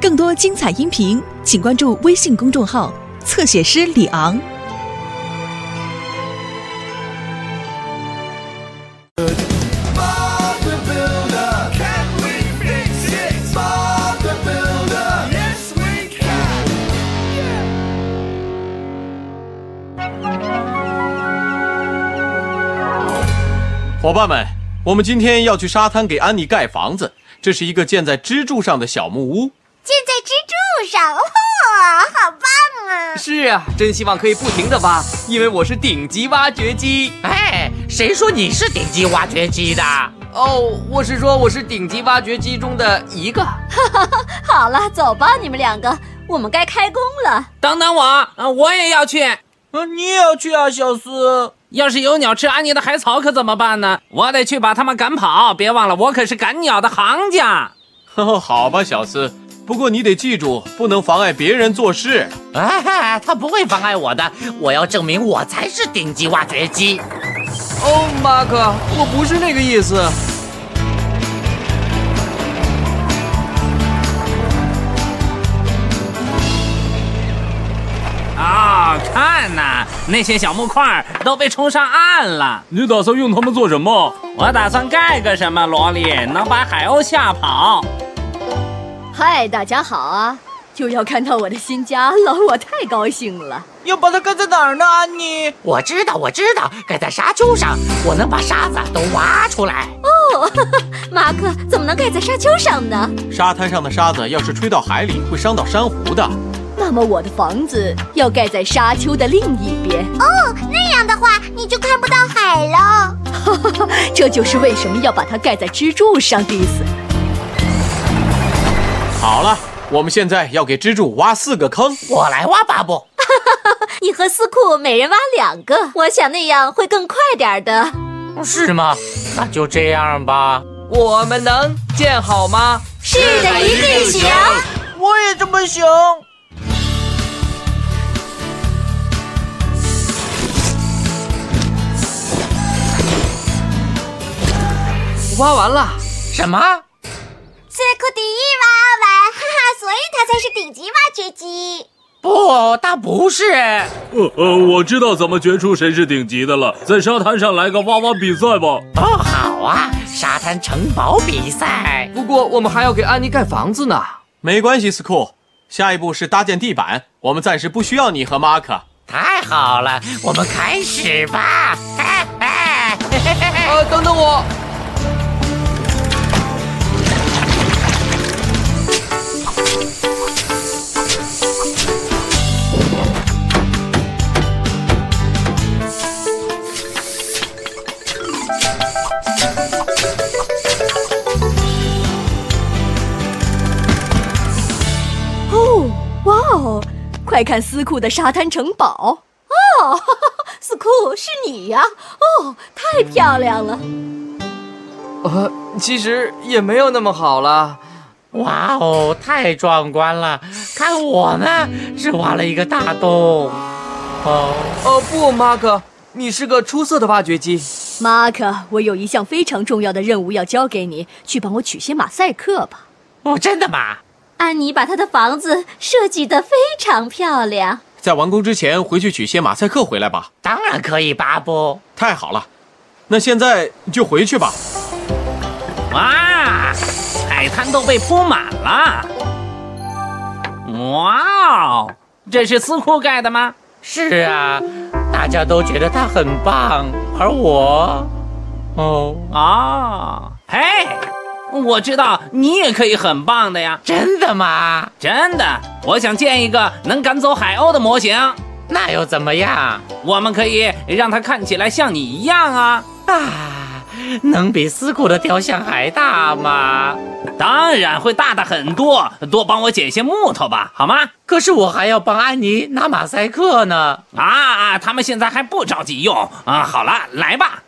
更多精彩音频，请关注微信公众号，侧写师李昂。伙伴们。我们今天要去沙滩给安妮盖房子。这是一个建在支柱上的小木屋。建在支柱上，哇、好棒啊！是啊，真希望可以不停的挖，因为我是顶级挖掘机。哎，谁说你是顶级挖掘机的？哦，我是说我是顶级挖掘机中的一个。好了，走吧，你们两个，我们该开工了。等等我，啊，我也要去。嗯，你也要去啊，小斯。要是有鸟吃安妮的海草，可怎么办呢？我得去把它们赶跑。别忘了，我可是赶鸟的行家。呵呵，好吧，小斯。不过你得记住，不能妨碍别人做事。哎，他不会妨碍我的。我要证明我才是顶级挖掘机。哦，马克，我不是那个意思。啊、看呐，那些小木块都被冲上岸了。你打算用它们做什么？我打算盖个什么萝莉，能把海鸥吓跑。嗨，大家好啊！又要看到我的新家了，我太高兴了。要把它盖在哪儿呢，安妮？我知道，我知道，盖在沙丘上，我能把沙子都挖出来。哦，马克，怎么能盖在沙丘上呢？沙滩上的沙子要是吹到海里，会伤到珊瑚的。那么我的房子要盖在沙丘的另一边。哦，那样的话你就看不到海了。这就是为什么要把它盖在支柱上的意思。好了，我们现在要给支柱挖四个坑。我来挖，巴布。你和斯库每人挖两个，我想那样会更快点儿的。是吗？那就这样吧。我们能建好吗？是的，一定行。我也这么想。挖完了。什么？斯库第一挖完，哈哈，所以他才是顶级挖掘机。不，他不是。呃呃，我知道怎么决出谁是顶级的了，在沙滩上来个挖挖比赛吧。哦，好啊，沙滩城堡比赛。不过我们还要给安妮盖房子呢。没关系，斯库。下一步是搭建地板，我们暂时不需要你和马可。太好了，我们开始吧。呃，等等我。快看斯库的沙滩城堡哦，哈哈斯库是你呀！哦，太漂亮了。呃，其实也没有那么好了。哇哦，太壮观了！看我呢，只挖了一个大洞。哦，哦不，马克，你是个出色的挖掘机。马克，我有一项非常重要的任务要交给你，去帮我取些马赛克吧。哦，真的吗？安妮把她的房子设计得非常漂亮。在完工之前回去取些马赛克回来吧。当然可以，巴布。太好了，那现在就回去吧。哇，海滩都被铺满了。哇哦，这是斯库盖的吗？是啊，大家都觉得他很棒，而我，哦，啊，嘿，我知道你也可以很棒的呀。真的吗？真的，我想建一个能赶走海鸥的模型。那又怎么样？我们可以让它看起来像你一样啊！啊，能比斯库的雕像还大吗？当然会大的很多，多帮我捡些木头吧，好吗？可是我还要帮安妮拿马赛克呢。啊，他们现在还不着急用啊。好了，来吧。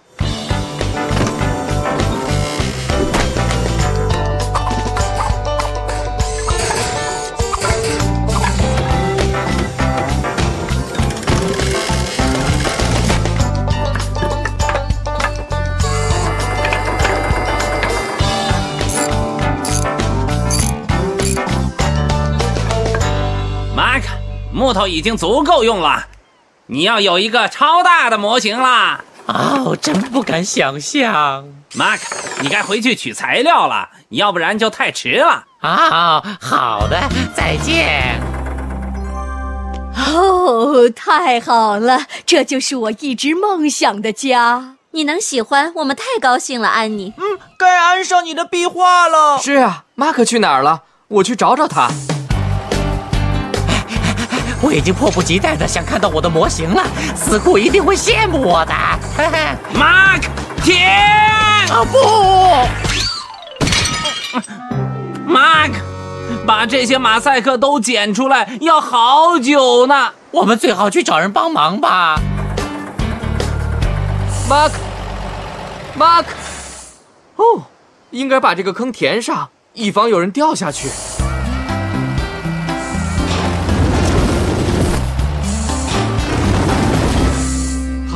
木头已经足够用了，你要有一个超大的模型啦。哦，真不敢想象。Mark，你该回去取材料了，要不然就太迟了。啊、好的，再见。哦，太好了，这就是我一直梦想的家。你能喜欢，我们太高兴了，安妮。嗯，该安上你的壁画了。是啊，马克去哪儿了？我去找找他。我已经迫不及待的想看到我的模型了，死库一定会羡慕我的。Mark，停啊不！！Mark，把这些马赛克都剪出来要好久呢。我们最好去找人帮忙吧。Mark，Mark，，哦，应该把这个坑填上，以防有人掉下去。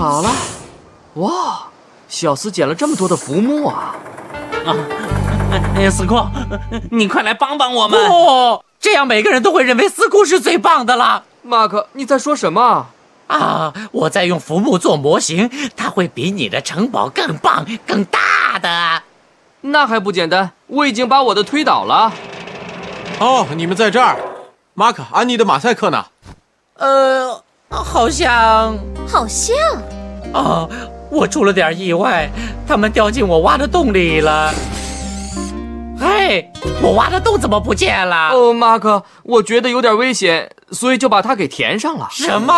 好了，哇，小斯捡了这么多的浮木啊！啊，哎，司库，你快来帮帮我们！不，这样每个人都会认为司库是最棒的了。马克，你在说什么？啊！我在用浮木做模型，它会比你的城堡更棒、更大的。那还不简单？我已经把我的推倒了。哦，你们在这儿。马克，安妮的马赛克呢？呃，好像……好像……哦，我出了点意外，他们掉进我挖的洞里了。嘿，我挖的洞怎么不见了？哦，马克，我觉得有点危险，所以就把它给填上了。什么？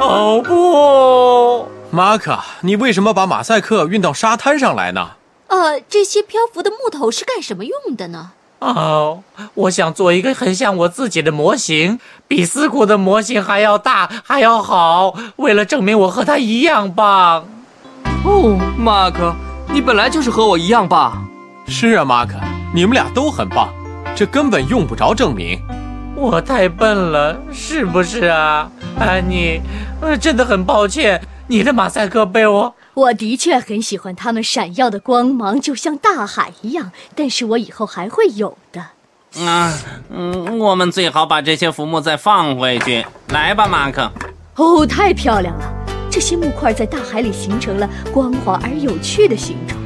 哦不！马克，你为什么把马赛克运到沙滩上来呢？呃，这些漂浮的木头是干什么用的呢？哦，我想做一个很像我自己的模型，比斯库的模型还要大，还要好。为了证明我和他一样棒。哦，马克，你本来就是和我一样棒。是啊，马克，你们俩都很棒，这根本用不着证明。我太笨了，是不是啊，安妮？呃，真的很抱歉，你的马赛克被我……我的确很喜欢它们闪耀的光芒，就像大海一样。但是我以后还会有的。啊，嗯，我们最好把这些浮木再放回去。来吧，马克。哦，太漂亮了！这些木块在大海里形成了光滑而有趣的形状。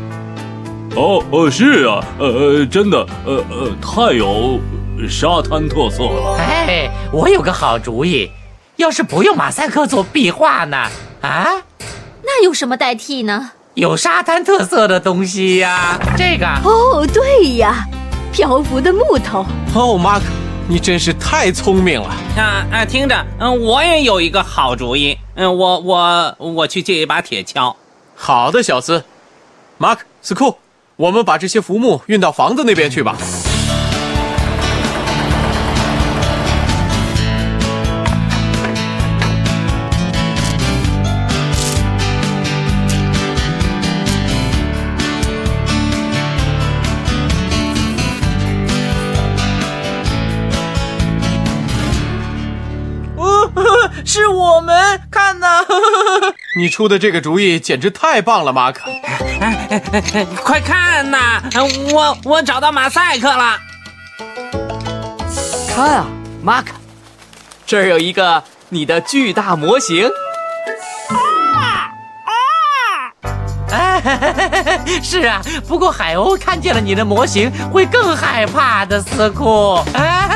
哦哦，是啊，呃，真的，呃呃，太有沙滩特色了。哎，我有个好主意，要是不用马赛克做壁画呢？啊？那有什么代替呢？有沙滩特色的东西呀，这个。哦，对呀，漂浮的木头。哦，马克，你真是太聪明了。啊啊，听着，嗯，我也有一个好主意。嗯，我我我去借一把铁锹。好的，小斯，马克，斯库，我们把这些浮木运到房子那边去吧。你出的这个主意简直太棒了，马可。快看呐，我我找到马赛克了。看啊，马可，这儿有一个你的巨大模型。啊，是啊，不过海鸥看见了你的模型会更害怕的，斯库。啊